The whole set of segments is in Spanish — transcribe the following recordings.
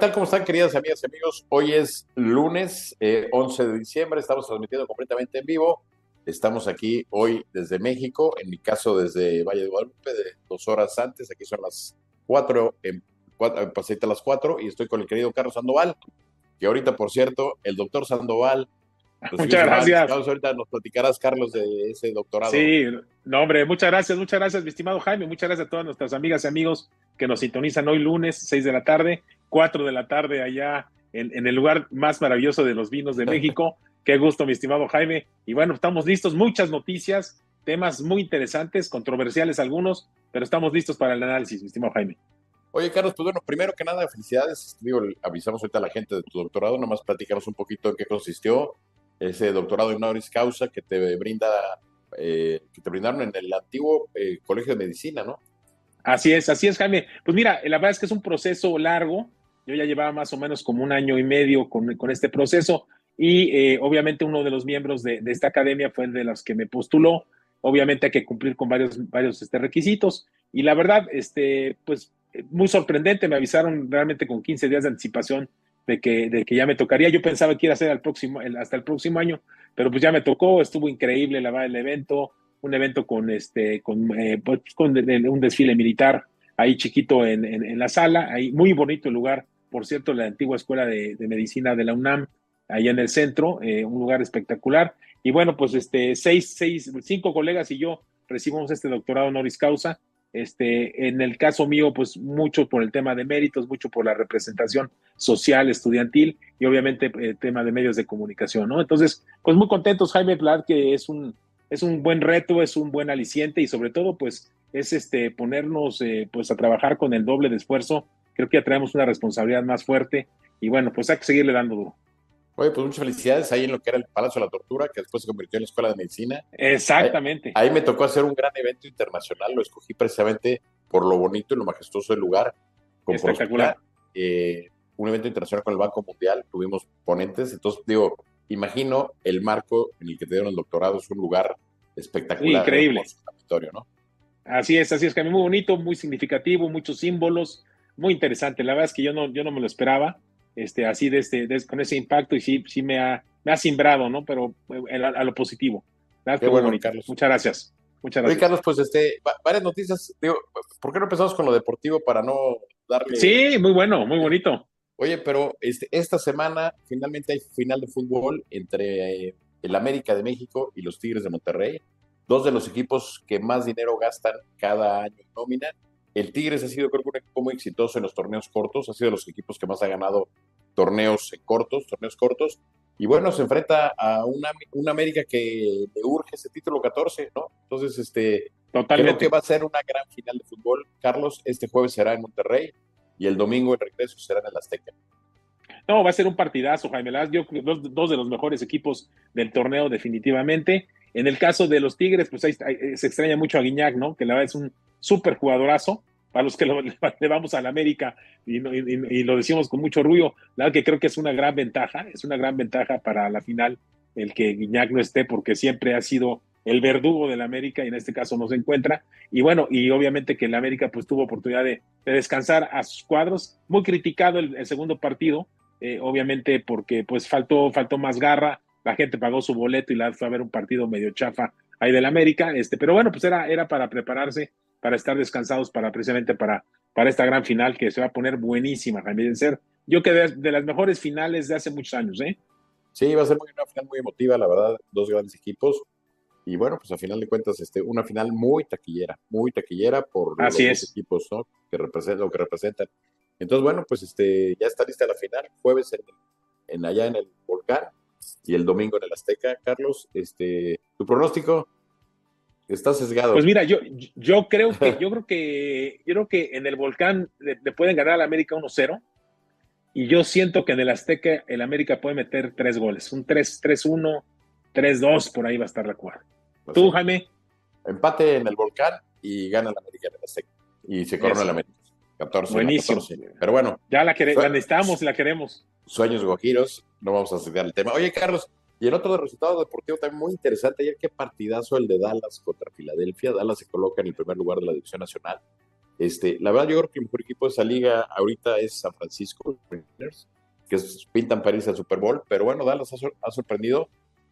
Hola, ¿qué tal? ¿Cómo están, queridas amigas y amigos? Hoy es lunes 11 eh, de diciembre, estamos transmitiendo completamente en vivo. Estamos aquí hoy desde México, en mi caso desde Valle de Guadalupe, de dos horas antes. Aquí son las cuatro, en, cuatro, a las cuatro, y estoy con el querido Carlos Sandoval, que ahorita, por cierto, el doctor Sandoval pues muchas gracias. ahorita nos platicarás, Carlos, de ese doctorado. Sí, no, hombre, muchas gracias, muchas gracias, mi estimado Jaime. Muchas gracias a todas nuestras amigas y amigos que nos sintonizan hoy lunes, 6 de la tarde, 4 de la tarde allá en, el lugar más maravilloso de los vinos de México. Qué gusto, mi estimado Jaime. Y bueno, estamos listos, muchas noticias, temas muy interesantes, controversiales algunos, pero estamos listos para el análisis, mi estimado Jaime. Oye, Carlos, pues bueno, primero que nada, felicidades. Digo, avisamos ahorita a la gente de tu doctorado, nomás platicaros un poquito en qué consistió ese doctorado en honoris causa que te brinda, eh, que te brindaron en el antiguo eh, Colegio de Medicina, ¿no? Así es, así es, Jaime. Pues mira, la verdad es que es un proceso largo. Yo ya llevaba más o menos como un año y medio con, con este proceso y eh, obviamente uno de los miembros de, de, esta academia fue el de los que me postuló. Obviamente hay que cumplir con varios, varios este, requisitos y la verdad, este, pues muy sorprendente, me avisaron realmente con 15 días de anticipación de que, de que ya me tocaría. Yo pensaba que iba a ser hasta el próximo año, pero pues ya me tocó, estuvo increíble la, el evento, un evento con, este, con, eh, pues, con un desfile militar ahí chiquito en, en, la sala, ahí muy bonito el lugar, por cierto, la antigua escuela de, medicina de la UNAM, ahí en el centro, eh, un lugar espectacular. Y bueno, pues este, seis, seis, cinco colegas y yo recibimos este doctorado honoris causa este, en el caso mío, pues mucho por el tema de méritos, mucho por la representación social, estudiantil y obviamente el eh, tema de medios de comunicación, ¿no? Entonces, pues muy contentos, Jaime Plat, que es un, es un buen reto, es un buen aliciente y sobre todo, pues, es este, ponernos eh, pues a trabajar con el doble de esfuerzo. Creo que ya traemos una responsabilidad más fuerte y bueno, pues hay que seguirle dando duro. Oye, pues muchas felicidades ahí en lo que era el Palacio de la Tortura, que después se convirtió en la Escuela de Medicina. Exactamente. Ahí, me tocó hacer un gran evento internacional, lo escogí precisamente por lo bonito y lo majestuoso del lugar. Con Espectacular. Eh, un evento internacional con el Banco Mundial, tuvimos ponentes, entonces digo, imagino el marco en el que te dieron el doctorado, es un lugar espectacular. Increíble. ¿no? Así es, así es, a mí muy bonito, muy significativo, muchos símbolos, muy interesante. La verdad es que yo no, yo no me lo esperaba este, así de este, con ese impacto y sí, sí me ha, me ha simbrado, ¿no? Pero eh, a, lo positivo. Qué bueno, Carlos. Muchas gracias. Muchas gracias. Carlos, pues este, varias noticias. Digo, ¿por qué no empezamos con lo deportivo para no darle. Sí, muy bueno, muy bonito. Oye, pero este, esta semana finalmente hay final de fútbol entre eh, el América de México y los Tigres de Monterrey, dos de los equipos que más dinero gastan cada año en nómina el Tigres ha sido, creo que, un equipo muy exitoso en los torneos cortos, ha sido de los equipos que más ha ganado torneos cortos, torneos cortos. Y bueno, se enfrenta a una, una América que le urge ese título 14, ¿no? Entonces, este, creo que va a ser una gran final de fútbol. Carlos, este jueves será en Monterrey y el domingo el regreso será en el Azteca. No, va a ser un partidazo, Jaime Yo dos, dos de los mejores equipos del torneo, definitivamente. En el caso de los Tigres, pues ahí, se extraña mucho a Guiñac, ¿no? Que la verdad es un súper jugadorazo. Para los que le vamos a la América y, lo decimos con mucho orgullo, la verdad que creo que es una gran ventaja, es una gran ventaja para la final el que Guiñac no esté, porque siempre ha sido el verdugo de la América y en este caso no se encuentra. Y bueno, y obviamente que la América pues tuvo oportunidad de, descansar a sus cuadros. Muy criticado el, segundo partido, eh, obviamente porque pues faltó, faltó más garra, la gente pagó su boleto y la fue a ver un partido medio chafa ahí del América, este, pero bueno, pues era, era para prepararse, para estar descansados, para precisamente para, para esta gran final que se va a poner buenísima, Jaime. Ser, yo que de, las mejores finales de hace muchos años, ¿eh? Sí, va a ser una final muy emotiva, la verdad, dos grandes equipos. Y bueno, pues a final de cuentas, este, una final muy taquillera, muy taquillera por los dos equipos ¿no? que representan, lo que representan. Entonces, bueno, pues este, ya está lista la final, jueves en, en allá en el Volcán y el domingo en el Azteca, Carlos. Este, ¿Tu pronóstico? Está sesgado. Pues mira, yo, yo creo que, yo creo que, yo creo que en el volcán le, pueden ganar al América 1-0. Y yo siento que en el Azteca el América puede meter tres goles. Un 3-1, 3-2, por ahí va a estar la cuarta. Pues ¿Tú, Jaime? Empate en el volcán y gana el América en el Azteca. Y se corona el América. 14, Buenísimo. Pero bueno. Ya la, queremos, la necesitamos, la queremos sueños guajiros, no vamos a seguir el tema. Oye, Carlos, y el otro resultado deportivo también muy interesante, ayer qué partidazo el de Dallas contra Filadelfia. Dallas se coloca en el primer lugar de la división nacional. Este, la verdad, yo creo que el mejor equipo de esa liga ahorita es San Francisco, que pintan París al Super Bowl, pero bueno, Dallas ha, sorprendido.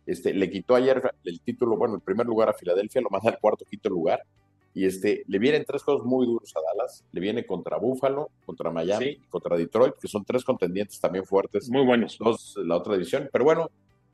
Este, le quitó ayer el título, bueno, el primer lugar a Filadelfia, lo manda al cuarto, quinto lugar. Y este, le vienen tres juegos muy duros a Dallas. Le viene contra Buffalo, contra Miami, contra Detroit, que son tres contendientes también fuertes. Muy buenos. Dos, la otra división. Pero bueno,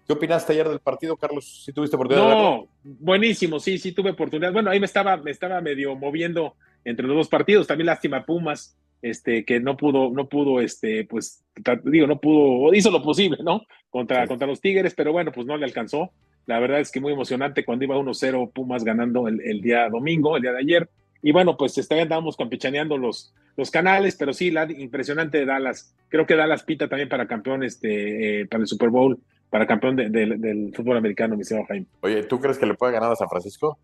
¿Qué opinaste ayer del partido, Carlos? ¿Sí tuviste oportunidad no, de verlo? buenísimo, sí, sí tuve oportunidad. Bueno, ahí me estaba, me estaba medio moviendo entre los dos partidos. También lástima Pumas, este, que no pudo, no pudo, este, pues, digo, no pudo, hizo lo posible, ¿no? Contra, contra los Tigres, pero bueno, pues no le alcanzó. La verdad es que muy emocionante cuando iba 1-0 Pumas ganando el, el, día domingo, el día de ayer. Y bueno, pues andábamos campechaneando los, los canales, pero sí, la impresionante de Dallas. Creo que Dallas pita también para campeón, este, eh, para el Super Bowl para campeón del fútbol americano, mi señor Jaime. Oye, ¿tú crees que le puede ganar a San Francisco?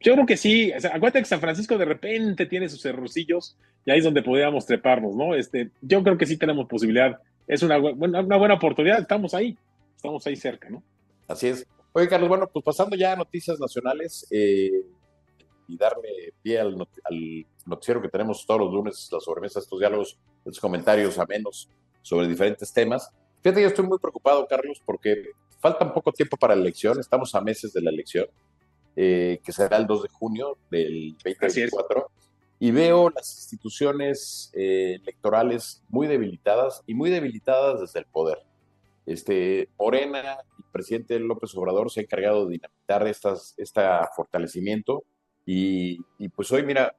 Yo creo que sí. O acuérdate que San Francisco de repente tiene sus errorcillos y ahí es donde podríamos treparnos, ¿no? Este, yo creo que sí tenemos posibilidad. Es una, una buena oportunidad. Estamos ahí. Estamos ahí cerca, ¿no? Así es. Oye, Carlos, bueno, pues pasando ya a noticias nacionales eh, y darme pie al, noticiero que tenemos todos los lunes, la sobremesa, estos diálogos, estos comentarios a menos sobre diferentes temas. Fíjate, yo estoy muy preocupado, Carlos, porque falta poco tiempo para la elección, estamos a meses de la elección, eh, que será el 2 de junio del 2024, y veo las instituciones eh, electorales muy debilitadas y muy debilitadas desde el poder. Este, Morena, presidente López Obrador se ha encargado de dinamitar estas, este fortalecimiento y, y pues hoy, mira,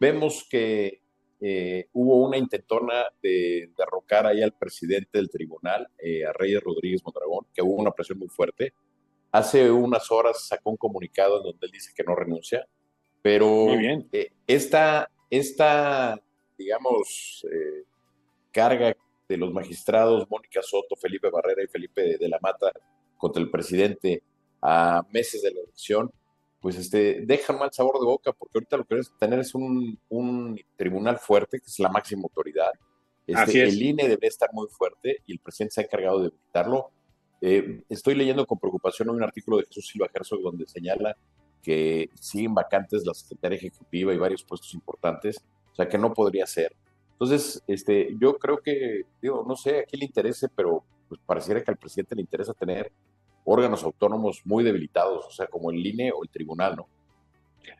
vemos que eh, hubo una intentona de derrocar ahí al presidente del tribunal, eh, a Reyes Rodríguez Mondragón, que hubo una presión muy fuerte. Hace unas horas sacó un comunicado en donde él dice que no renuncia, pero eh, esta, esta, digamos, carga de los magistrados Mónica Soto, Felipe Barrera y Felipe de la Mata contra el presidente a meses de la elección, pues este, deja mal sabor de boca, porque ahorita lo que queremos tener es un, un, tribunal fuerte, que es la máxima autoridad. Este, el INE debe estar muy fuerte y el presidente se ha encargado de evitarlo. Eh, estoy leyendo con preocupación un artículo de Jesús Silva Herzog donde señala que siguen vacantes la secretaria ejecutiva y varios puestos importantes, o sea que no podría ser. Entonces, este, yo creo que, digo, no sé a quién le interese, pero pues pareciera que al presidente le interesa tener órganos autónomos muy debilitados, o sea, como el INE o el tribunal, ¿no?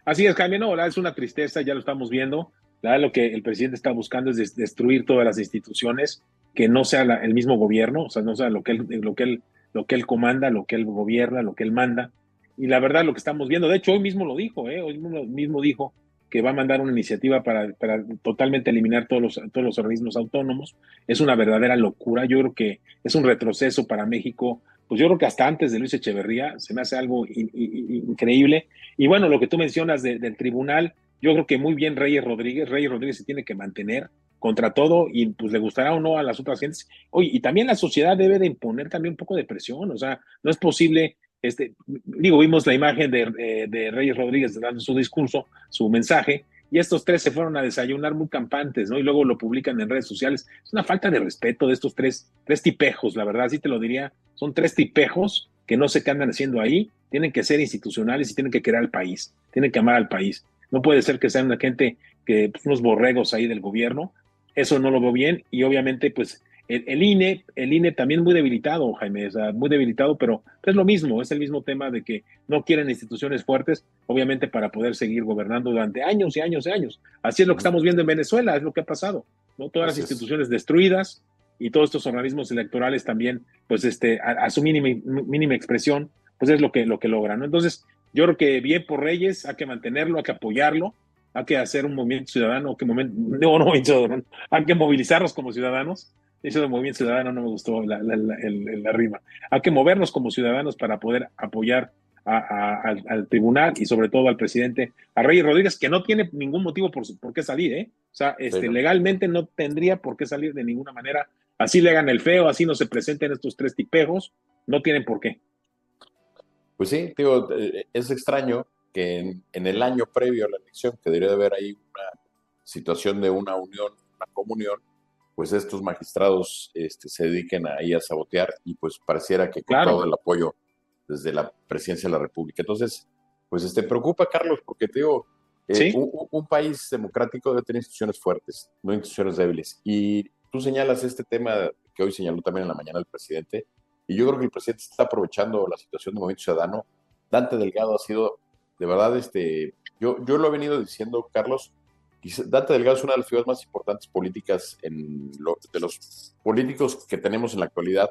Así es, Jaime, no, es una tristeza, ya lo estamos viendo. La lo que el presidente está buscando es destruir todas las instituciones, que no sea el mismo gobierno, o sea, no sea lo que, él, lo, que él, lo que él comanda, lo que él gobierna, lo que él manda. Y la verdad, lo que estamos viendo, de hecho, hoy mismo lo dijo, ¿eh? hoy mismo dijo que va a mandar una iniciativa para, para totalmente eliminar todos los, todos los organismos autónomos. Es una verdadera locura. Yo creo que es un retroceso para México pues yo creo que hasta antes de Luis Echeverría se me hace algo increíble. Y bueno, lo que tú mencionas del tribunal, yo creo que muy bien Reyes Rodríguez, Reyes Rodríguez se tiene que mantener contra todo y pues le gustará o no a las otras gentes. Oye, y también la sociedad debe de imponer también un poco de presión, o sea, no es posible, este, digo, vimos la imagen de, eh, de Reyes Rodríguez dando su discurso, su mensaje, y estos tres se fueron a desayunar muy campantes, ¿no? Y luego lo publican en redes sociales. Es una falta de respeto de estos tres, tres tipejos, la verdad, sí te lo diría. Son tres tipejos que no sé qué andan haciendo ahí, tienen que ser institucionales y tienen que querer al país, tienen que amar al país. No puede ser que sean una gente que, pues, unos borregos ahí del gobierno. Eso no lo veo bien y obviamente, pues, el, INE, el INE también muy debilitado, Jaime, o sea, muy debilitado, pero es lo mismo, es el mismo tema de que no quieren instituciones fuertes, obviamente para poder seguir gobernando durante años y años y años. Así es lo que estamos viendo en Venezuela, es lo que ha pasado, ¿no? Todas las instituciones destruidas y todos estos organismos electorales también, pues este, a, su mínima, mínima expresión, pues es lo que, lo que logran, ¿no? Entonces, yo creo que bien por Reyes, hay que mantenerlo, hay que apoyarlo, hay que hacer un movimiento ciudadano, que momento, no, no, hay que movilizarnos como ciudadanos eso de movimiento ciudadano no me gustó la, la, rima. Hay que movernos como ciudadanos para poder apoyar al, tribunal y sobre todo al presidente, a Reyes Rodríguez, que no tiene ningún motivo por, por qué salir, ¿eh? O sea, este, legalmente no tendría por qué salir de ninguna manera. Así le hagan el feo, así no se presenten estos tres tipejos, no tienen por qué. Pues sí, digo, eh, es extraño que en, en el año previo a la elección, que debería de haber ahí una situación de una unión, una comunión, pues estos magistrados este, se dediquen ahí a sabotear y pues pareciera que con todo el apoyo desde la presidencia de la República. Entonces, pues este, preocupa, Carlos, porque te digo, eh, un, país democrático debe tener instituciones fuertes, no instituciones débiles. Y tú señalas este tema que hoy señaló también en la mañana el presidente. Y yo creo que el presidente está aprovechando la situación de Movimiento Ciudadano. Dante Delgado ha sido, de verdad, este, yo, yo lo he venido diciendo, Carlos, Dante Delgado es una de las figuras más importantes políticas en de los políticos que tenemos en la actualidad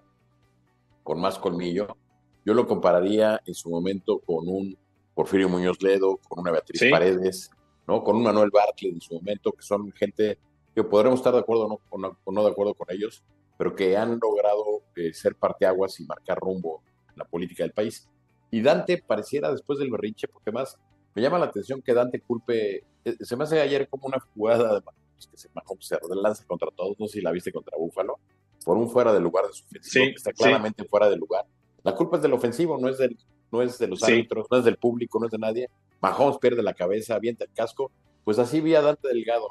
con más colmillo. Yo lo compararía en su momento con un Porfirio Muñoz Ledo, con una Beatriz Paredes, ¿no? con un Manuel Bartley en su momento, que son gente que podremos estar de acuerdo o no, no, de acuerdo con ellos, pero que han logrado eh, ser parteaguas y marcar rumbo en la política del país. Y Dante pareciera después del berrinche, porque más me llama la atención que Dante culpe, eh, se me hace ayer como una jugada de que se, se lanza contra todos, no sé si la viste contra Búfalo, por un fuera de lugar de su ofensivo, que está claramente fuera de lugar. La culpa es del ofensivo, no es, del, no es de los árbitros, no es del público, no es de nadie. Mahomes pierde la cabeza, avienta el casco. Pues así vi a Dante Delgado.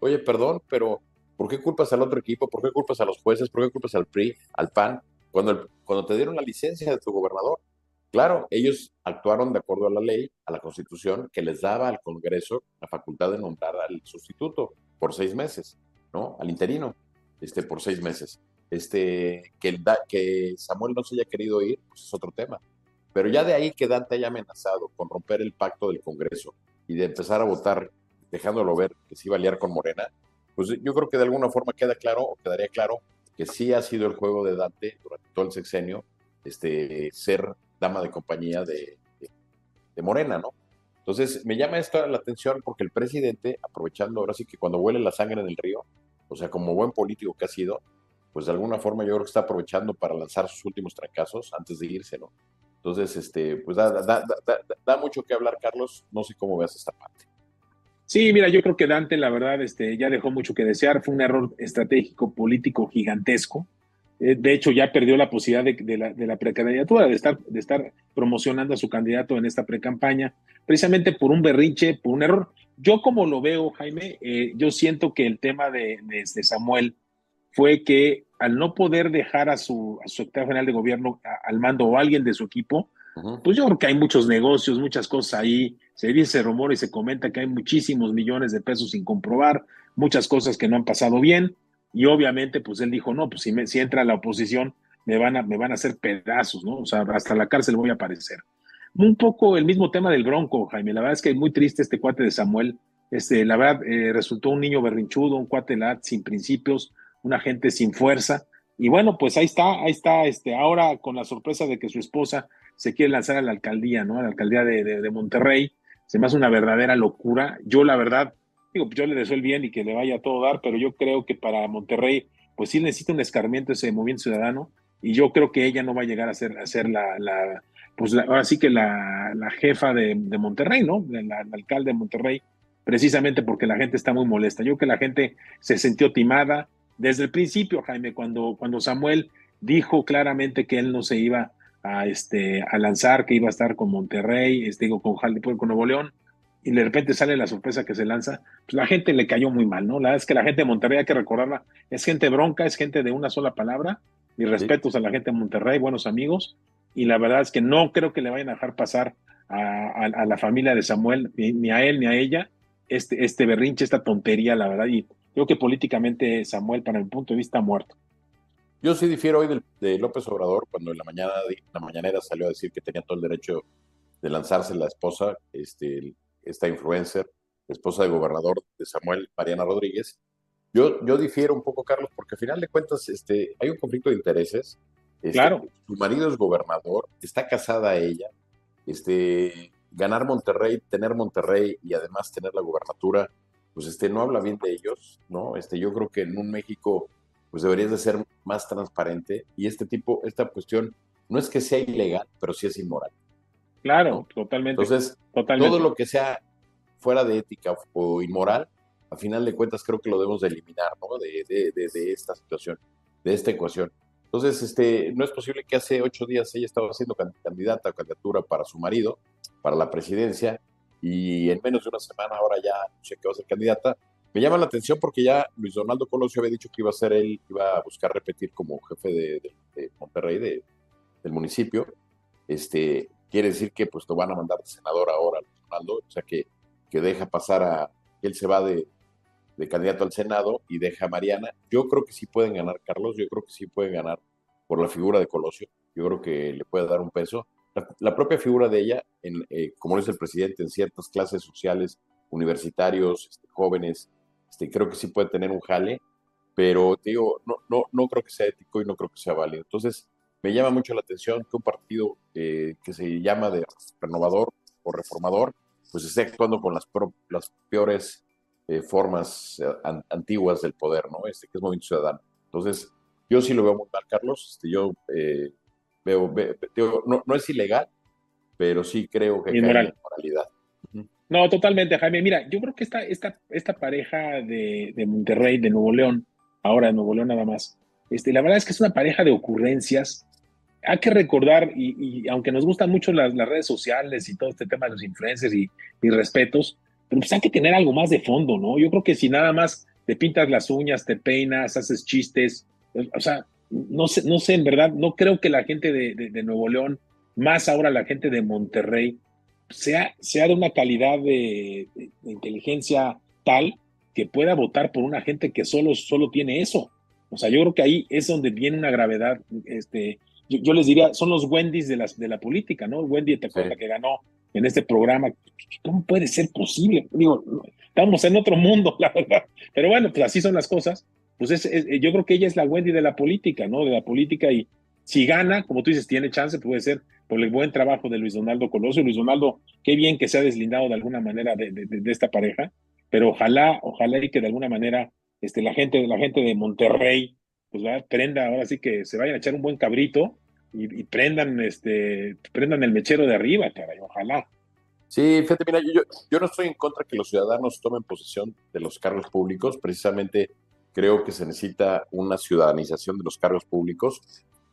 Oye, perdón, pero ¿por qué culpas al otro equipo? ¿Por qué culpas a los jueces? ¿Por qué culpas al PRI, al PAN? Cuando, cuando te dieron la licencia de tu gobernador, Claro, ellos actuaron de acuerdo a la ley, a la constitución, que les daba al Congreso la facultad de nombrar al sustituto por seis meses, ¿no? Al interino, este, por seis meses. Este, que, el que Samuel no se haya querido ir, pues es otro tema. Pero ya de ahí que Dante haya amenazado con romper el pacto del Congreso y de empezar a votar, dejándolo ver que se iba a liar con Morena, pues yo creo que de alguna forma queda claro, o quedaría claro, que sí ha sido el juego de Dante durante todo el sexenio, este, ser dama de compañía de, Morena, ¿no? Entonces, me llama esto la atención porque el presidente, aprovechando ahora sí que cuando huele la sangre en el río, o sea, como buen político que ha sido, pues de alguna forma yo creo que está aprovechando para lanzar sus últimos fracasos antes de irse, ¿no? Entonces, este, pues da, da, da, da, mucho que hablar, Carlos. No sé cómo veas esta parte. Sí, mira, yo creo que Dante, la verdad, este, ya dejó mucho que desear. Fue un error estratégico político gigantesco. Eh, de hecho, ya perdió la posibilidad de, la, de, precandidatura, de estar, de estar promocionando a su candidato en esta precampaña, precisamente por un berrinche, por un error. Yo como lo veo, Jaime, eh, yo siento que el tema de, Samuel fue que al no poder dejar a su, a su secretario general de gobierno al mando o alguien de su equipo, pues yo creo que hay muchos negocios, muchas cosas ahí. Se dice, rumor y se comenta que hay muchísimos millones de pesos sin comprobar, muchas cosas que no han pasado bien y obviamente, pues él dijo, no, pues si, me, si entra la oposición, me van, a, me van a hacer pedazos, ¿no? O sea, hasta la cárcel voy a aparecer. Un poco el mismo tema del Bronco, Jaime. La verdad es que es muy triste este cuate de Samuel. Este, la verdad, eh, resultó un niño berrinchudo, un cuate sin principios, una gente sin fuerza. Y bueno, pues ahí está, ahí está, este, ahora con la sorpresa de que su esposa se quiere lanzar a la alcaldía, ¿no? A la alcaldía de, de Monterrey. Se me hace una verdadera locura. Yo, la verdad, digo, yo le deseo el bien y que le vaya a todo dar, pero yo creo que para Monterrey, pues sí necesita un escarmiento ese movimiento ciudadano, y yo creo que ella no va a llegar a ser, a ser la, la pues ahora sí que la, la jefa de, de, Monterrey, ¿no? La, alcalde de Monterrey, precisamente porque la gente está muy molesta. Yo creo que la gente se sintió timada desde el principio, Jaime, cuando, cuando Samuel dijo claramente que él no se iba a, este, a lanzar, que iba a estar con Monterrey, este, digo, con, con Nuevo León, y de repente sale la sorpresa que se lanza, pues la gente le cayó muy mal, ¿no? La verdad es que la gente de Monterrey, hay que recordarla, es gente bronca, es gente de una sola palabra, y respetos a la gente de Monterrey, buenos amigos, y la verdad es que no creo que le vayan a dejar pasar a, la familia de Samuel, ni, a él ni a ella, este, este berrinche, esta tontería, la verdad, y creo que políticamente Samuel, para mi punto de vista, ha muerto. Yo sí difiero hoy de, López Obrador, cuando en la mañana, la mañanera salió a decir que tenía todo el derecho de lanzarse la esposa, este, esta influencer, esposa del gobernador de Samuel, Mariana Rodríguez. Yo, yo difiero un poco, Carlos, porque al final de cuentas este, hay un conflicto de intereses. Este, claro. Su marido es gobernador, está casada ella. Este, ganar Monterrey, tener Monterrey y además tener la gubernatura, pues este, no habla bien de ellos, ¿no? Este, yo creo que en un México, pues deberías de ser más transparente y este tipo, esta cuestión no es que sea ilegal, pero sí es inmoral. Claro, totalmente. Entonces, todo lo que sea fuera de ética o inmoral, a final de cuentas creo que lo debemos de eliminar, ¿no? De, de, esta situación, de esta ecuación. Entonces, este, no es posible que hace ocho días ella estaba siendo candidata o candidatura para su marido, para la presidencia, y en menos de una semana ahora ya sé que va a ser candidata. Me llama la atención porque ya Luis Donaldo Colosio había dicho que iba a ser él, iba a buscar repetir como jefe de, Monterrey, del municipio. Este, quiere decir que pues lo van a mandar de senador ahora, Ronaldo, o sea que, que deja pasar a, él se va de, de candidato al Senado y deja a Mariana. Yo creo que sí pueden ganar, Carlos, yo creo que sí pueden ganar por la figura de Colosio. Yo creo que le puede dar un peso. La, propia figura de ella, en, eh, como es el presidente, en ciertas clases sociales, universitarios, este, jóvenes, este, creo que sí puede tener un jale, pero digo, no, no, no creo que sea ético y no creo que sea válido. Entonces, me llama mucho la atención que un partido eh, que se llama de renovador o reformador, pues esté actuando con las, las peores eh, formas eh, antiguas del poder, ¿no? Este, que es Movimiento Ciudadano. Entonces, yo sí lo veo muy mal, Carlos. Este, yo eh, veo, no, no, es ilegal, pero sí creo que hay moralidad. No, totalmente, Jaime. Mira, yo creo que esta, esta, esta pareja de, de, Monterrey, de Nuevo León, ahora de Nuevo León nada más, este, la verdad es que es una pareja de ocurrencias. Hay que recordar, y, aunque nos gustan mucho las, redes sociales y todo este tema de los influencers y, respetos, pero pues hay que tener algo más de fondo, ¿no? Yo creo que si nada más te pintas las uñas, te peinas, haces chistes, o sea, no sé, no sé, en verdad, no creo que la gente de, Nuevo León, más ahora la gente de Monterrey, sea, sea de una calidad de, inteligencia tal que pueda votar por una gente que solo, solo tiene eso. O sea, yo creo que ahí es donde viene una gravedad. Este, yo, les diría, son los Wendy's de, las, de la política, ¿no? Wendy, te acuerdas que ganó en este programa. ¿Cómo puede ser posible? Digo, estamos en otro mundo, la verdad. Pero bueno, pues así son las cosas. Pues es, yo creo que ella es la Wendy de la política, ¿no? De la política y si gana, como tú dices, tiene chance, puede ser por el buen trabajo de Luis Donaldo Colosio. Luis Donaldo, qué bien que se ha deslindado de alguna manera de, de, esta pareja, pero ojalá, ojalá y que de alguna manera este, la gente, la gente de Monterrey, pues va, prenda, ahora sí que se vayan a echar un buen cabrito y, prendan, este, prendan el mechero de arriba, caray, ojalá. Sí, fíjate, mira, yo, yo no estoy en contra que los ciudadanos tomen posesión de los cargos públicos, precisamente creo que se necesita una ciudadanización de los cargos públicos,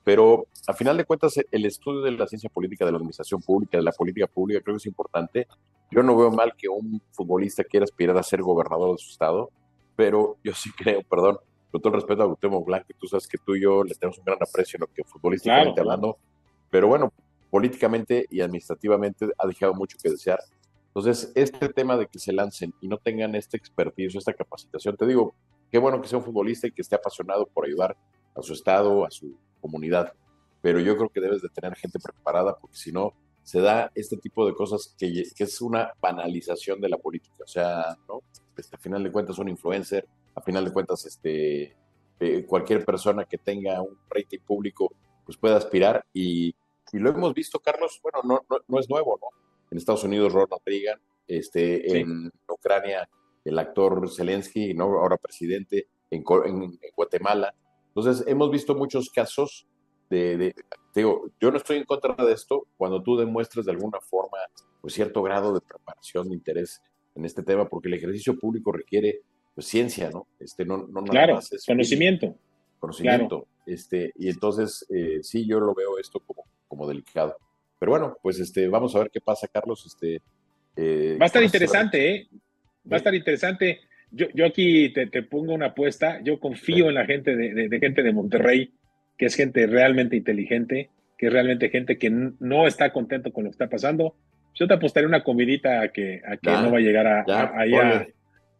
pero a final de cuentas el estudio de la ciencia política, de la administración pública, de la política pública, creo que es importante. Yo no veo mal que un futbolista quiera aspirar a ser gobernador de su estado, pero yo sí creo, perdón, con todo el respeto a Gustavo Blanco, tú sabes que tú y yo le tenemos un gran aprecio en lo que futbolísticamente hablando, pero bueno, políticamente y administrativamente ha dejado mucho que desear. Entonces, este tema de que se lancen y no tengan este expertise, esta capacitación, te digo, qué bueno que sea un futbolista y que esté apasionado por ayudar a su estado, a su comunidad, pero yo creo que debes de tener gente preparada porque si no, se da este tipo de cosas que, que es una banalización de la política. O sea, ¿no? Este, a final de cuentas, un influencer, a final de cuentas, este, eh, cualquier persona que tenga un rating público, pues puede aspirar. Y, y lo hemos visto, Carlos, bueno, no, no, es nuevo, ¿no? En Estados Unidos, Ronald Reagan, este, en Ucrania, el actor Zelensky, ¿no? ahora presidente, en, en, Guatemala. Entonces, hemos visto muchos casos de, de, digo, yo no estoy en contra de esto cuando tú demuestres de alguna forma pues, cierto grado de preparación, de interés en este tema, porque el ejercicio público requiere pues, ciencia, ¿no? Este, no, no claro, conocimiento. Conocimiento. Este, y entonces, eh, sí, yo lo veo esto como, como delicado. Pero bueno, pues este, vamos a ver qué pasa, Carlos. Este, eh, Va a estar interesante, ¿eh? Va a estar interesante. Yo, yo aquí te, pongo una apuesta. Yo confío en la gente de, de, gente de Monterrey, que es gente realmente inteligente, que es realmente gente que no está contento con lo que está pasando. Yo te apostaré una comidita a que, a que no va a llegar a, a,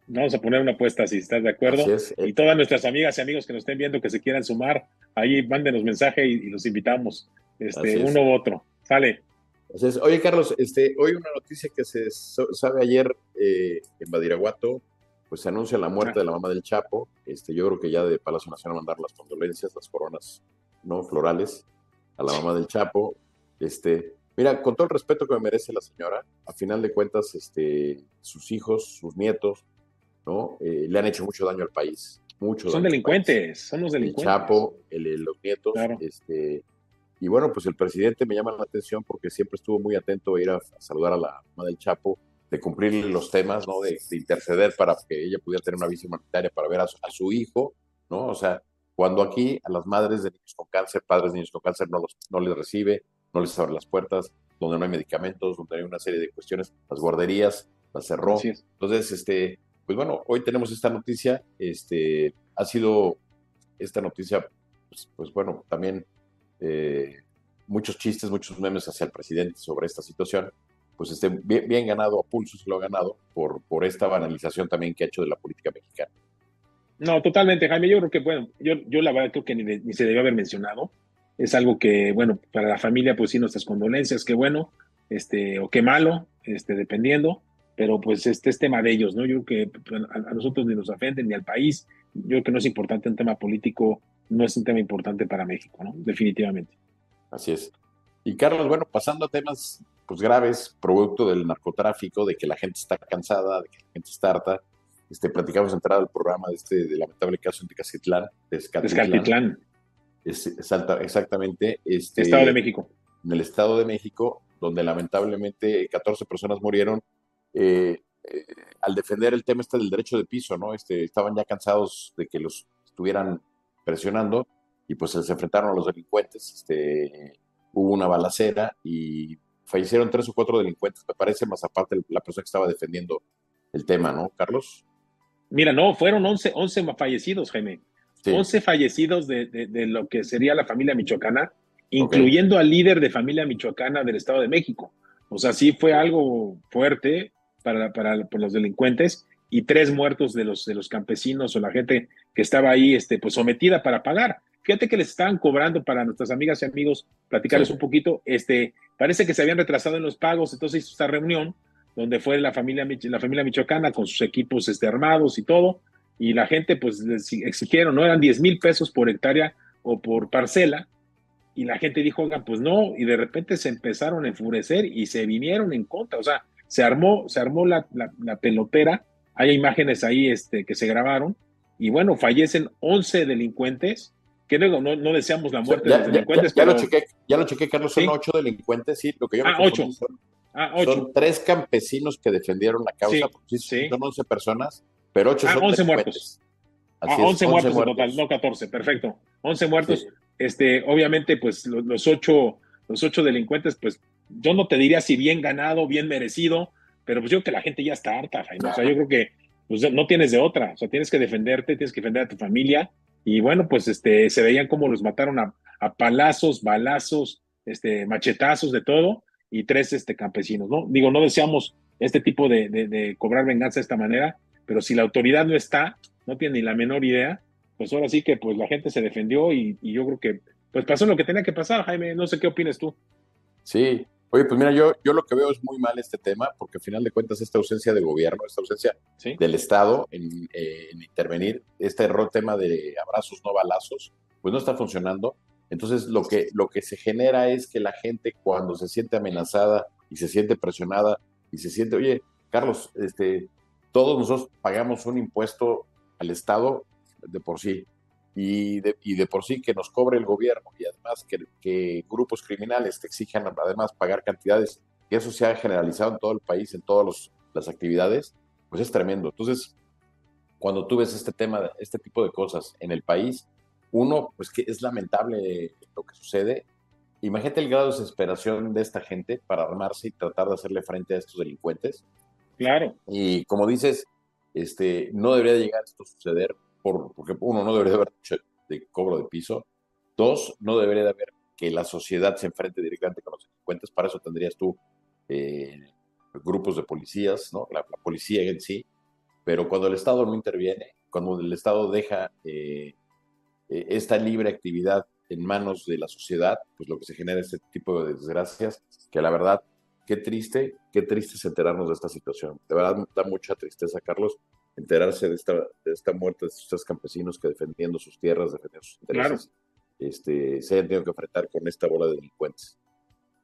Vamos a poner una apuesta si estás de acuerdo. Y todas nuestras amigas y amigos que nos estén viendo que se quieran sumar, ahí mándenos mensaje y, los invitamos, este, uno u otro. Sale. Oye, Carlos, este, hoy una noticia que se sabe ayer eh, en Badiraguato, pues se anuncia la muerte ah. de la mamá del Chapo. Este, yo creo que ya de Palacio Nacional mandar las condolencias, las coronas no florales a la mamá del Chapo. Este, mira, con todo el respeto que me merece la señora, a final de cuentas, este, sus hijos, sus nietos, ¿no? Eh, le han hecho mucho daño al país. Mucho son delincuentes, son los delincuentes. El Chapo, los nietos. Este, y bueno, pues el presidente me llama la atención porque siempre estuvo muy atento a ir a, saludar a la mamá del Chapo, de cumplir los temas, ¿no? De, interceder para que ella pudiera tener una visa humanitaria para ver a su, hijo, ¿no? O sea, cuando aquí a las madres de niños con cáncer, padres de niños con cáncer, no, los, no les recibe, no les abre las puertas, donde no hay medicamentos, donde hay una serie de cuestiones, las guarderías las cerró. Entonces, este, pues bueno, hoy tenemos esta noticia. Este, ha sido esta noticia, pues, pues bueno, también eh, muchos chistes, muchos memes hacia el presidente sobre esta situación. pues esté bien, ganado, a pulso se lo ha ganado por, por esta banalización también que ha hecho de la política mexicana. No, totalmente, Jaime. Yo creo que, bueno, yo, yo la verdad creo que ni, ni, se debió haber mencionado. Es algo que, bueno, para la familia, pues sí, nuestras condolencias, qué bueno, este, o qué malo, este, dependiendo, pero pues este es tema de ellos, ¿no? Yo creo que pues, a, nosotros ni nos ofenden, ni al país. Yo creo que no es importante un tema político, no es un tema importante para México, ¿no? Definitivamente. Así es. Y Carlos, bueno, pasando a temas pues graves, producto del narcotráfico, de que la gente está cansada, de que la gente está harta. Este, platicamos entrada al programa de este de lamentable caso en Tecatitlán, de Escatitlán. Es, exactamente. Este, Estado de México. En el Estado de México, donde lamentablemente 14 personas murieron eh, eh, al defender el tema este del derecho de piso, ¿no? Este, estaban ya cansados de que los estuvieran presionando y pues se enfrentaron a los delincuentes. Este, hubo una balacera y fallecieron tres o cuatro delincuentes, me parece, más aparte la persona que estaba defendiendo el tema, ¿no, Carlos? Mira, no, fueron 11, 11 fallecidos, Jaime. 11 fallecidos de, de, lo que sería la familia michoacana, incluyendo al líder de familia michoacana del Estado de México. O sea, sí fue algo fuerte para, para, los delincuentes y tres muertos de los, de los campesinos o la gente que estaba ahí este, pues sometida para pagar. Fíjate que les estaban cobrando para nuestras amigas y amigos, platicarles un poquito, este, parece que se habían retrasado en los pagos, entonces hizo esta reunión donde fue la familia, la familia michoacana con sus equipos este, armados y todo, y la gente pues les exigieron, no eran 10 mil pesos por hectárea o por parcela, y la gente dijo, oigan, pues no, y de repente se empezaron a enfurecer y se vinieron en contra, o sea, se armó, se armó la, la pelotera, hay imágenes ahí este, que se grabaron, y bueno, fallecen 11 delincuentes, que no, no, deseamos la muerte de los delincuentes. Ya, lo chequé, ya lo chequé, Carlos, son ocho delincuentes, sí, lo que yo ah, ocho. ah, ocho. son tres campesinos que defendieron la causa, sí, son once personas, pero ocho ah, son 11 muertos. ah, 11, muertos, en total, no 14, perfecto. 11 muertos, este, obviamente, pues los, ocho, los ocho delincuentes, pues yo no te diría si bien ganado, bien merecido, pero pues yo creo que la gente ya está harta, Jaime. O sea, yo creo que pues, no tienes de otra, o sea, tienes que defenderte, tienes que defender a tu familia, y bueno, pues este, se veían cómo los mataron a, palazos, balazos, este, machetazos, de todo, y tres este, campesinos, ¿no? Digo, no deseamos este tipo de, cobrar venganza de esta manera, pero si la autoridad no está, no tiene ni la menor idea, pues ahora sí que pues la gente se defendió y, y yo creo que pues pasó lo que tenía que pasar, Jaime, no sé qué opinas tú. Sí, Oye, pues mira, yo, yo lo que veo es muy mal este tema, porque al final de cuentas esta ausencia de gobierno, esta ausencia del Estado en, intervenir, este error tema de abrazos no balazos, pues no está funcionando. Entonces lo que, lo que se genera es que la gente cuando se siente amenazada y se siente presionada y se siente, oye, Carlos, este, todos nosotros pagamos un impuesto al Estado de por sí y de, y de por sí que nos cobre el gobierno y además que, que, grupos criminales te exijan además pagar cantidades, que eso se ha generalizado en todo el país, en todas las actividades, pues es tremendo. Entonces, cuando tú ves este tema, este tipo de cosas en el país, uno, pues que es lamentable lo que sucede. Imagínate el grado de desesperación de esta gente para armarse y tratar de hacerle frente a estos delincuentes. Claro. Y como dices, este, no debería llegar esto a suceder porque uno, no debería de haber de cobro de piso, dos, no debería de haber que la sociedad se enfrente directamente con los delincuentes, para eso tendrías tú eh, grupos de policías, ¿no? La, policía en sí, pero cuando el Estado no interviene, cuando el Estado deja eh, eh, esta libre actividad en manos de la sociedad, pues lo que se genera es este tipo de desgracias, que la verdad, qué triste, qué triste es enterarnos de esta situación. De verdad da mucha tristeza, Carlos, enterarse de esta, de esta muerte de estos campesinos que defendiendo sus tierras, defendiendo sus intereses, este, se hayan tenido que enfrentar con esta bola de delincuentes.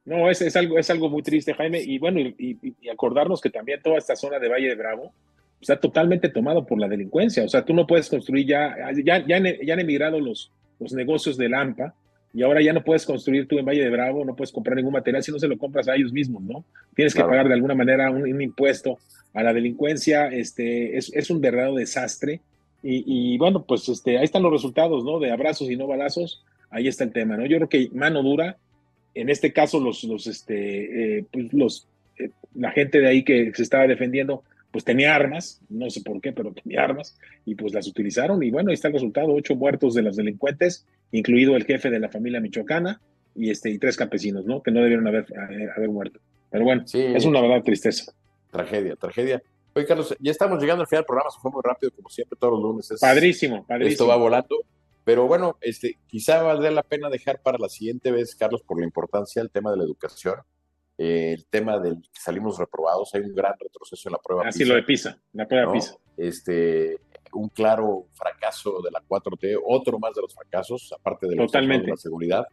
No, es, es, algo, es algo muy triste, Jaime, y bueno, y, acordarnos que también toda esta zona de Valle de Bravo está totalmente tomado por la delincuencia, o sea, tú no puedes construir ya, ya, ya, han, ya han emigrado los, los negocios de Lampa, y ahora ya no puedes construir tú en Valle de Bravo, no puedes comprar ningún material si no se lo compras a ellos mismos, ¿no? Tienes que pagar de alguna manera un, impuesto a la delincuencia, este, es, es un verdadero desastre. Y, bueno, pues este, ahí están los resultados, ¿no? De abrazos y no balazos, ahí está el tema, ¿no? Yo creo que mano dura, en este caso los, los, este, eh, pues los, eh, la gente de ahí que se estaba defendiendo, pues tenía armas, no sé por qué, pero tenía armas, y pues las utilizaron, y bueno, ahí está el resultado, ocho muertos de los delincuentes, incluido el jefe de la familia michoacana, y, este, y tres campesinos, ¿no? Que no debieron haber, haber muerto. Pero bueno, es una verdad tristeza. Tragedia, tragedia. Oye, Carlos, ya estamos llegando al final del programa, se fue muy rápido, como siempre, todos los lunes. padrísimo, padrísimo. Esto va volando. Pero bueno, este, quizá valdría la pena dejar para la siguiente vez, Carlos, por la importancia del tema de la educación, eh, el tema del que salimos reprobados, hay un gran retroceso en la prueba Así ah, lo de PISA, la prueba PISA. Este, un claro fracaso de la 4T, otro más de los fracasos, aparte de, Totalmente. de la seguridad.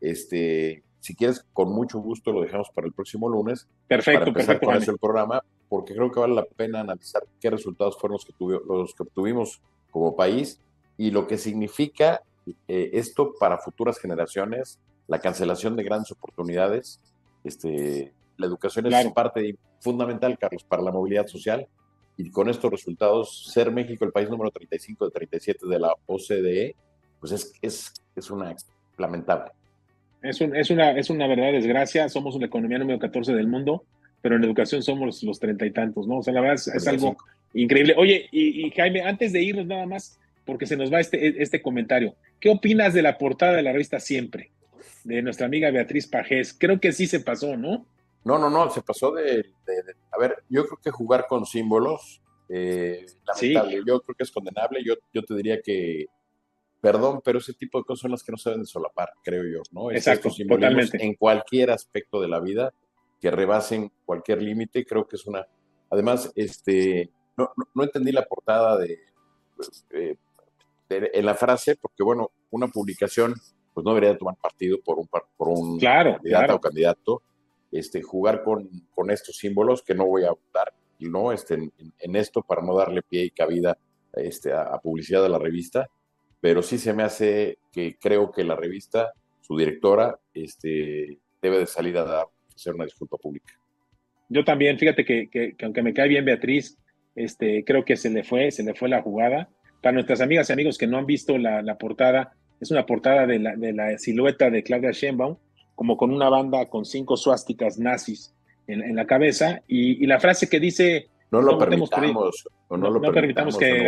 Este, si quieres, con mucho gusto lo dejamos para el próximo lunes. Perfecto, para empezar perfecto. Con el programa, porque creo que vale la pena analizar qué resultados fueron los que, los que obtuvimos como país y lo que significa eh, esto para futuras generaciones, la cancelación de grandes oportunidades. Este, la educación es parte fundamental, Carlos, para la movilidad social y con estos resultados, ser México el país número 35 de 37 de la OCDE, pues es, es, es una lamentable. Es, un, es, una, es una verdadera desgracia, somos una economía número 14 del mundo, pero en educación somos los treinta y tantos, ¿no? O sea, la verdad es, algo increíble. Oye, y, Jaime, antes de irnos nada más, porque se nos va este, este comentario, ¿qué opinas de la portada de la revista Siempre? De nuestra amiga Beatriz Pajés. Creo que sí se pasó, ¿no? No, no, no, se pasó de, a ver, yo creo que jugar con símbolos, eh, lamentable, yo creo que es condenable, yo, yo te diría que, perdón, pero ese tipo de cosas son las que no se deben solapar, creo yo, ¿no? Exacto, totalmente. En cualquier aspecto de la vida que rebasen cualquier límite, creo que es una, además, este, no, no, entendí la portada de, eh, en la frase, porque bueno, una publicación, pues no debería tomar partido por un, por un claro, candidato o candidato, este, jugar con, con, estos símbolos que no voy a dar ¿no? Este, en, esto para no darle pie y cabida este, a, publicidad de la revista, pero sí se me hace que creo que la revista, su directora, este, debe de salir a dar, hacer una disculpa pública. Yo también, fíjate que, que, aunque me cae bien Beatriz, este, creo que se le fue, se le fue la jugada. Para nuestras amigas y amigos que no han visto la, la portada, es una portada de la, de la silueta de Claudia Sheinbaum, como con una banda con cinco suásticas nazis en, la cabeza, y, la frase que dice... No lo permitamos, no, lo permitamos, que,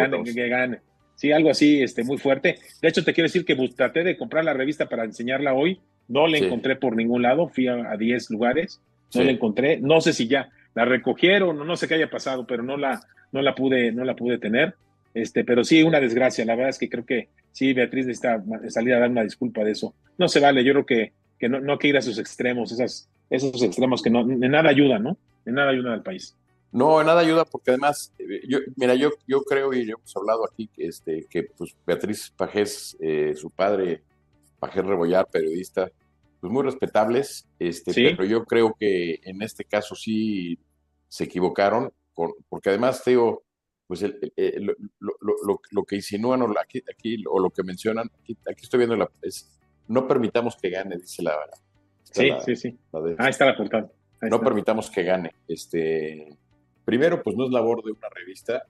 gane, Sí, algo así este, muy fuerte. De hecho, te quiero decir que traté de comprar la revista para enseñarla hoy, no la encontré por ningún lado, fui a 10 lugares, no la encontré, no sé si ya la recogieron, no, no sé qué haya pasado, pero no la, no la pude, no la pude tener. Este, pero sí, una desgracia. La verdad es que creo que sí, Beatriz necesita salir a dar una disculpa de eso. No se vale, yo creo que que no, no hay que ir a sus extremos, esas, esos extremos que no, en nada ayudan, ¿no? En nada ayudan al país. No, en nada ayuda porque además, eh, yo, mira, yo, yo creo y hemos hablado aquí que, este, que pues, Beatriz Pajés, eh, su padre, Pajés Rebollar, periodista, pues muy respetables, este, pero yo creo que en este caso sí se equivocaron, porque además, te digo, pues lo, lo, lo, que insinúan o aquí, aquí, o lo que mencionan, aquí, aquí estoy viendo la, es, no permitamos que gane, dice la verdad. Sí, sí, sí. Ahí está la portada. no permitamos que gane. Este, primero, pues no es labor de una revista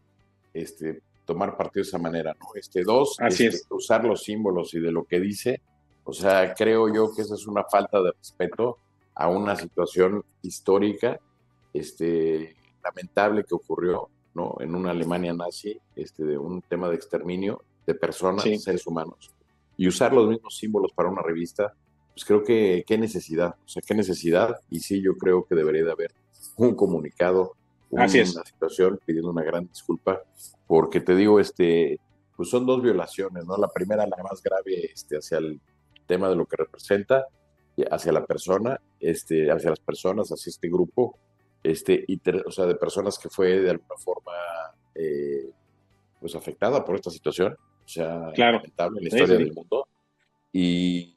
este, tomar partido de esa manera, ¿no? Este, dos, Así este, usar los símbolos y de lo que dice. O sea, creo yo que esa es una falta de respeto a una situación histórica, este, lamentable que ocurrió, ¿no? En una Alemania nazi, este, de un tema de exterminio de personas, seres humanos. Y usar los mismos símbolos para una revista, pues creo que qué necesidad, o sea, qué necesidad, y sí, yo creo que debería de haber un comunicado, una, situación pidiendo una gran disculpa, porque te digo, este, pues son dos violaciones, ¿no? La primera, la más grave, este, hacia el tema de lo que representa, hacia la persona, este, hacia las personas, hacia este grupo, este, y o sea, de personas que fue de alguna forma, eh, pues afectada por esta situación, o sea, lamentable en la historia del mundo. Y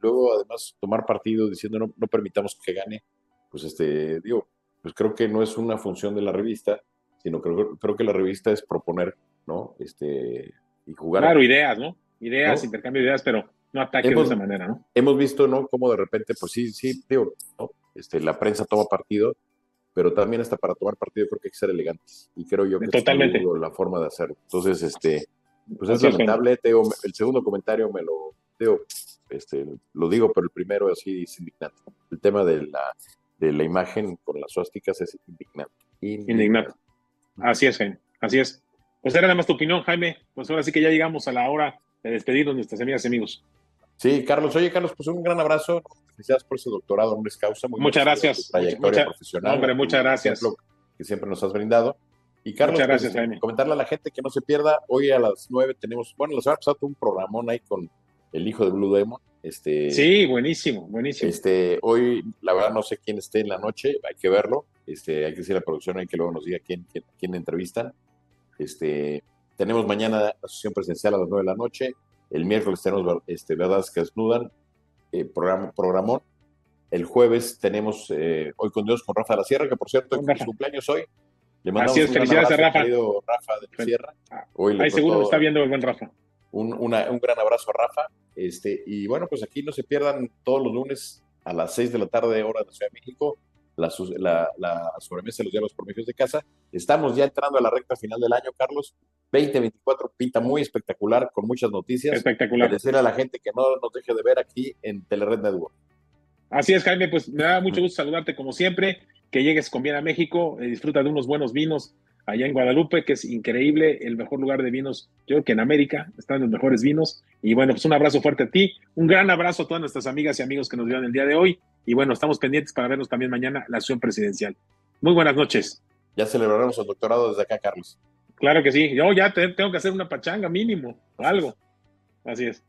luego, además, tomar partido diciendo no, no permitamos que gane, pues este, digo, pues creo que no es una función de la revista, sino creo, creo que la revista es proponer, ¿no? Este, y jugar. Claro, ideas, ¿no? Ideas, intercambio de ideas, pero no ataque de esa manera, ¿no? Hemos visto, ¿no? Cómo de repente, pues sí, sí, digo, ¿no? Este, la prensa toma partido, pero también hasta para tomar partido creo que hay que ser elegantes. Y creo yo que Totalmente. es la forma de hacerlo. Entonces, este, pues es lamentable, Teo, el segundo comentario me lo, Teo, este, lo digo, pero el primero así es indignante. El tema de la, de la imagen con las suásticas es indignante. Indignante. Así es, Jaime, así es. Pues era nada más tu opinión, Jaime. Pues ahora sí que ya llegamos a la hora de despedirnos nuestras amigas y amigos. Sí, Carlos. Oye, Carlos, pues un gran abrazo. Felicidades por ese doctorado en causa. Muy muchas gracias. trayectoria profesional. Hombre, muchas gracias. Que siempre nos has brindado. Y Carlos, muchas gracias, pues, comentarle a la gente que no se pierda, hoy a las nueve tenemos, bueno, la semana pasada un programón ahí con el hijo de Blue Demon. Este, sí, buenísimo, buenísimo. Este, hoy, la verdad, no sé quién esté en la noche, hay que verlo. Este, hay que decir a la producción, hay que luego nos diga quién, quién, quién entrevistan. Este, tenemos mañana la sesión presencial a las nueve de la noche. El miércoles tenemos este, Verdades que desnudan, eh, programón. El jueves tenemos eh, Hoy con Dios con Rafa de la Sierra, que por cierto es cumpleaños hoy. Le mandamos Así es, felicidades a Rafa. Rafa de la Sierra. Ah, hoy Ahí seguro está viendo el buen Rafa. Un, un, gran abrazo a Rafa. Este, y bueno, pues aquí no se pierdan todos los lunes a las 6 de la tarde, hora de Ciudad de México, la, la, la sobremesa de los diálogos por de casa. Estamos ya entrando a la recta final del año, Carlos. 2024 pinta muy espectacular, con muchas noticias. Espectacular. Decirle a la gente que no nos deje de ver aquí en Telered Network. Así es, Jaime, pues me da mucho gusto saludarte como siempre que llegues con bien a México, eh, disfruta de unos buenos vinos allá en Guadalupe, que es increíble, el mejor lugar de vinos, yo creo que en América, están los mejores vinos. Y bueno, pues un abrazo fuerte a ti, un gran abrazo a todas nuestras amigas y amigos que nos vieron el día de hoy. Y bueno, estamos pendientes para vernos también mañana la acción presidencial. Muy buenas noches. Ya celebraremos el doctorado desde acá, Carlos. Claro que sí, yo ya tengo que hacer una pachanga mínimo, algo. Así es.